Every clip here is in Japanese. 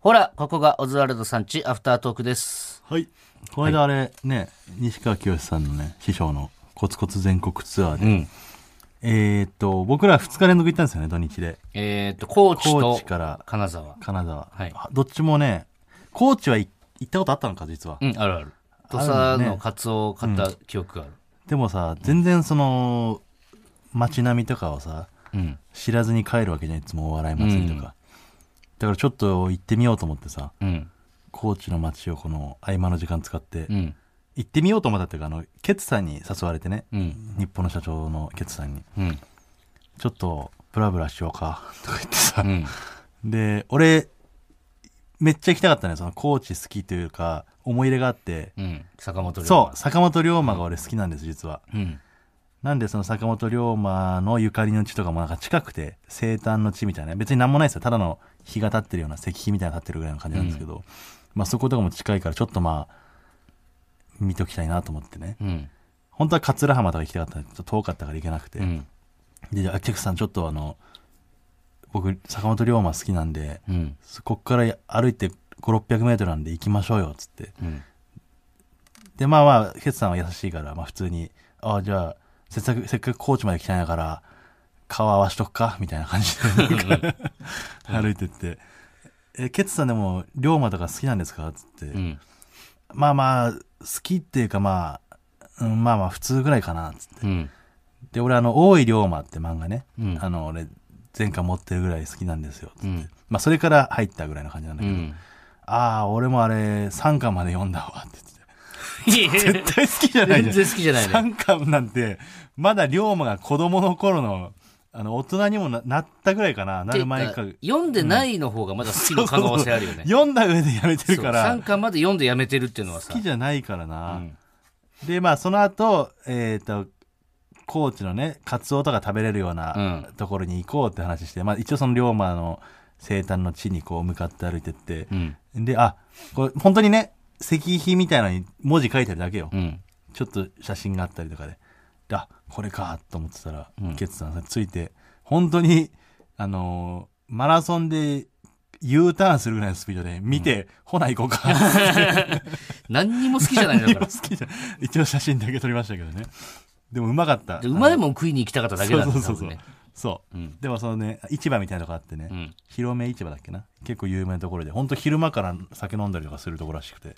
ほら、ここがオズワルドさんちアフタートークです。はい。この間あれ、ね、西川きよしさんのね、師匠のコツコツ全国ツアーで、うん。えーっと、僕ら2日連続行ったんですよね、土日で。えっ、と、高知高と知から金沢。金沢。はいあどっちもね、高知は行ったことあったのか、実は。うん、あるある。土佐ねのカツオを買った記憶がある。でもさ、全然その、街並みとかをさ、うん。知らずに帰るわけじゃん、いつもお笑い祭りとか。うんだからちょっと行ってみようと思ってさ、うん。高知の街をこの合間の時間使って、うん。行ってみようと思ったっていうか、あの、ケツさんに誘われてね、うん。日本の社長のケツさんに、うん。ちょっとブラブラしようか、とか言ってさう、ん。で、俺、めっちゃ行きたかったね、その高知好きというか、思い入れがあって、うん。坂本龍馬そう、坂本龍馬が俺好きなんです、実は。うん。なんでその坂本龍馬のゆかりの地とかもなんか近くて、生誕の地みたいな、別になんもないですよ。ただの日が立ってるような石碑みたいなの立ってるぐらいの感じなんですけど、まあそことかも近いからちょっとまあ、見ときたいなと思ってね。うん。本当は桂浜とか行きたかったんだけど、ちょっと遠かったから行けなくて。うん。で、じゃあ、ケクさんちょっとあの、僕、坂本龍馬好きなんで、うん。こっから歩いて5、600メートルなんで行きましょうよ、つって。うん。で、まあまあ、ケツさんは優しいから、まあ普通に、ああ、じゃあ、せっかく、せっかく高知まで来たんやから、顔合わしとくか？みたいな感じで、歩いてって。え、ケツさんでも、龍馬とか好きなんですか？つって。うん。まあまあ、好きっていうかまあ、うん、まあまあ普通ぐらいかな、つって。うん。で、俺あの、大井龍馬って漫画ね、うんあの、俺、前回持ってるぐらい好きなんですよ、つって。うんまあそれから入ったぐらいの感じなんだけど、うん。ああ、俺もあれ、3巻まで読んだわ、って。絶絶対好きじゃないじゃん。全然好きじゃないね三巻なんて、まだ龍馬が子供の頃の、あの、大人にもななったぐらいかな、なる前か。読んでないの方がまだ好きの可能性あるよね。読んだ上でやめてるから、3巻まで読んでやめてるっていうのはさ。好きじゃないからうな。ん。で、まあ、その後、えっ、と、高知のね、カツオとか食べれるようなうんところに行こうって話して、まあ、一応その龍馬の生誕の地にこう向かって歩いてってう、ん。で、あ、これ本当にね、石碑みたいなのに文字書いてあるだけよ。うん。ちょっと写真があったりとかで、であ、これかと思ってたら、うんケツさんついて、本当に、あのーマラソンで U ターンするぐらいのスピードで見て、ほな行こうか。何にも好きじゃないんだか。一応写真だけ撮りましたけどね。でもうまかった。で馬でも食いに行きたかっただけなんだそうそうそうそう多分ね。そう、うんでもそのね、市場みたいなとこあってね、うん。広め市場だっけな？結構有名なところで、本当昼間から酒飲んだりとかするところらしくて。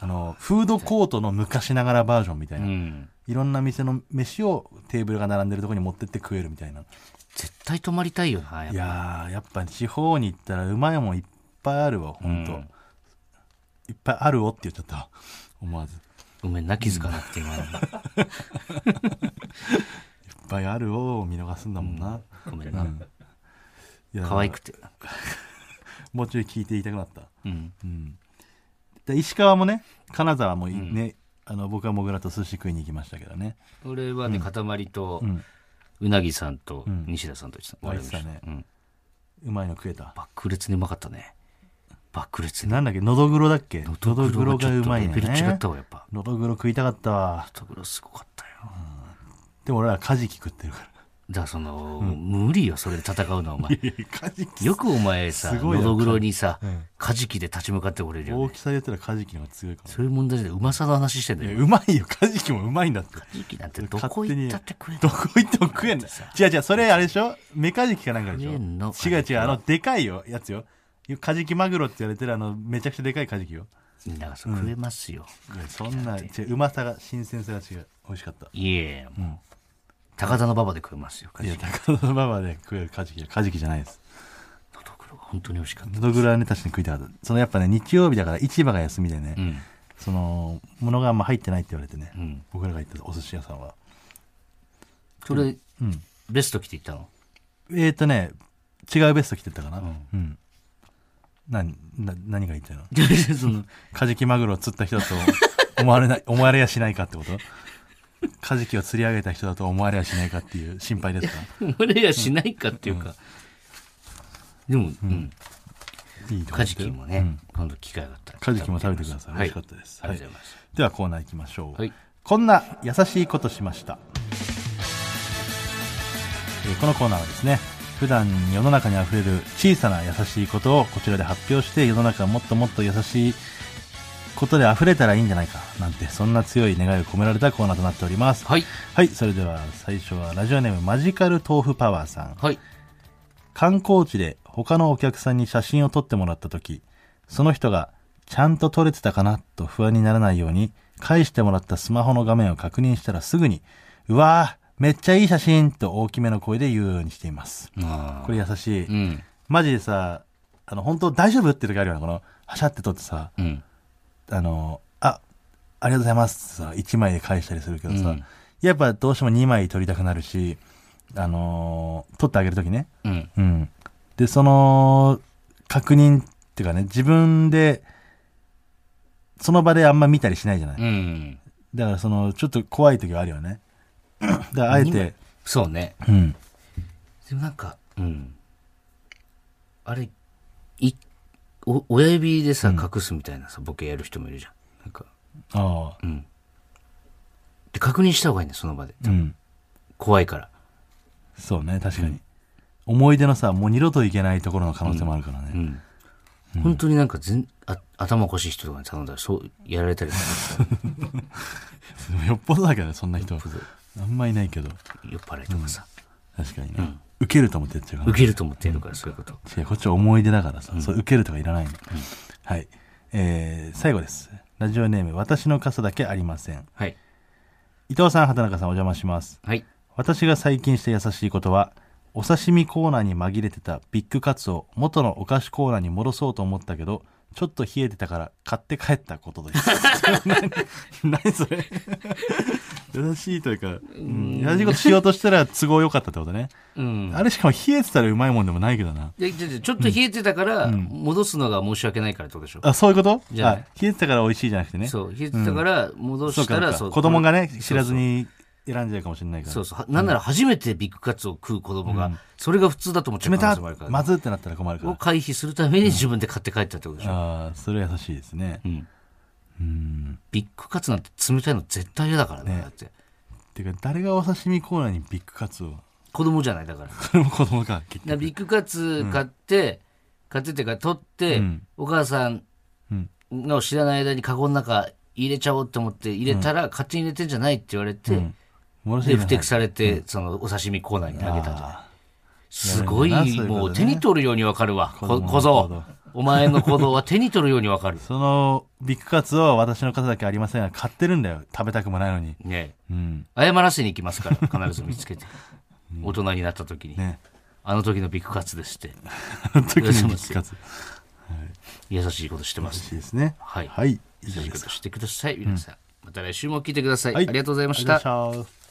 あの、フードコートの昔ながらバージョンみたいうな。ん。いろんな店の飯をテーブルが並んでるところに持ってって食えるみたいな。絶対泊まりたいよな、やっいぱやー、やっぱ地方に行ったらうまいもんいっぱいあるわ、ほんと。うんいっぱいあるおって言っちゃったわ。思わず。ごめんな、気づかなくて今の。ぱいあるおを見逃すんだもんな。ごめんな。いや可愛くて。もうちょい聞いていたくなった。うん。うん。で石川もね、金沢もいね、あの、僕はもぐらと寿司食いに行きましたけどね。俺はね、塊とう、ん。うなぎさんとん西田さんと言ってた。ねうん。うまいの食えた。爆裂にうまかったね。爆裂に。なんだっけ、のどぐろだっけ？ののどぐろがうまいね。レベル違ったわ、やっぱ。のどぐろ食いたかったわ。のどぐろすごかったよ。でも俺らカジキ食ってるから。だからその、無理よ、それで戦うのはお前。カジキよくお前さ、すごいなにさうん、カジキで立ち向かってこれるよね。大きさで言ったらカジキの方が強いかも。そういう問題でうまさの話してんだいやよ。うまいよ。カジキもうまいんだって。カジキなんてどこ行ったって食えない。どこ行っても食えんだ。違う違う、それあれでしょ？メカジキかなんかでしょ？食えんの？違う違う、あの、でかいよ、やつよ。カジキマグロって言われてるあの、めちゃくちゃでかいカジキよ。みんながそう食えますよ。そんな、違う、うまさが、新鮮さが違う。美味しかった。いえ、もう、高田の馬場で食えますよ、カいや、ジキ。高田馬場で食えるカジキはカジキじゃないです。のどぐろが本当に美味しかった。のどぐろはね、確かに食いたかった。そのやっぱね、日曜日だから市場が休みでね、うん。その、物があんま入ってないって言われてね、うん。僕らが行ったお寿司屋さんは。それ、うん。ベスト着て行ったの？えーとね、違うベスト着てったかな。うんうん。何、な、何が言いたいの？その、カジキマグロを釣った人だと思われない、思われやしないかってこと？カジキを釣り上げた人だと思われやしないかっていう心配ですか？俺やしないかっていうか。でも、うん。いいとこカジキもね、うん今度機会があったら。カジキも食べてください。美はい味しかったです。ありがとうございます。ではコーナー行きましょう。はい。こんな優しいことしました。えーこのコーナーはですね、普段世の中に溢れる小さな優しいことをこちらで発表して世の中がもっともっと優しいことで溢れたらいいんじゃないかなんてそんな強い願いを込められたコーナーとなっておりますはい。はいそれでは最初はラジオネームマジカル豆腐パワーさんはい。観光地で他のお客さんに写真を撮ってもらった時その人がちゃんと撮れてたかなと不安にならないように返してもらったスマホの画面を確認したらすぐにうわーめっちゃいい写真と大きめの声で言うようにしていますあこれ優しい、うん。マジでさあの本当大丈夫って時あるよねこのはしゃって撮ってさうん。あのあありがとうございますってさ1枚で返したりするけどさ、うんやっぱどうしても2枚撮りたくなるしあのー撮ってあげる時ねうん。うん。で、その、確認っていうかね、自分で、その場であんま見たりしないじゃない。うん。だからその、ちょっと怖い時はあるよね。だからあえて、そうね。うん。でもなんか、うん。あれ、い、お、親指でさ、隠すみたいなさ、ボケやる人もいるじゃん。なんか、ああ、うん。で、確認した方がいいね、その場で。うん。怖いから。そうね、確かに。思い出のさ、もう二度と行けないところの可能性もあるからね。うん。本当になんか全、あ頭おかしい人とかに頼んだら、そう、やられたりす よっぽどだけどね、そんな人。あんまいないけど。る酔っ払いとかさ。確かにね。受けると思ってやっちゃうから。受けると思ってやるから、そういうこと。違う、こっちは思い出だからさ、そう受けるとかいらないの。はい。えー、最後です。ラジオネーム、私の傘だけありません。はい。伊藤さん、畑中さん、お邪魔します。はい。私が最近した優しいことは、お刺身コーナーに紛れてたビッグカツを元のお菓子コーナーに戻そうと思ったけど、ちょっと冷えてたから買って帰ったことです。何 何それ優しいというか、うん、優しいことしようとしたら都合良かったってことね。うん。あれしかも冷えてたらうまいもんでもないけどな。でででちょっと冷えてたから、戻すのが申し訳ないからってことでしょ。あ、そういうこと？あじゃない冷えてたから美味しいじゃなくてね。そう、冷えてたから、戻したら、かそう。子供がね、知らずに選んじゃうかもしれないから。そうそう。はなんなら初めてビッグカツを食う子供が、それが普通だと思っちゃう冷た可能性もあるから、まずってなったら困るかをら。回避するために自分で買って帰ったってことでしょ。ああ、それ優しいですね。うん。うん。ビッグカツなんて冷たいの絶対嫌だからね。ねだって。てか、誰がお刺身コーナーにビッグカツを？子供じゃない、だから。それも子供か、結ビッグカツ買って、買ってってか取って、うんお母さんうんの知らない間にカゴの中入れちゃおうって思って入れたら、勝手に入れてんじゃないって言われて、うん。もで、不適されて、そのお刺身コーナーに投げたんじゃないあすごい、もう手に取るようにわかるわ。小僧。お前の行動は手に取るようにわかるー。そのビッグカツを私の方だけありませんが、買ってるんだよ。食べたくもないのに。ねうん。謝らせに行きますから、必ず見つけて。大人になった時に。ね。あの時のビッグカツですって。あの時にビッグカツ。優しいことしてます。美味しいですね。はいはい。以優しい。ことしてください、皆さん。また来週も聞いてください。ありがとうございました。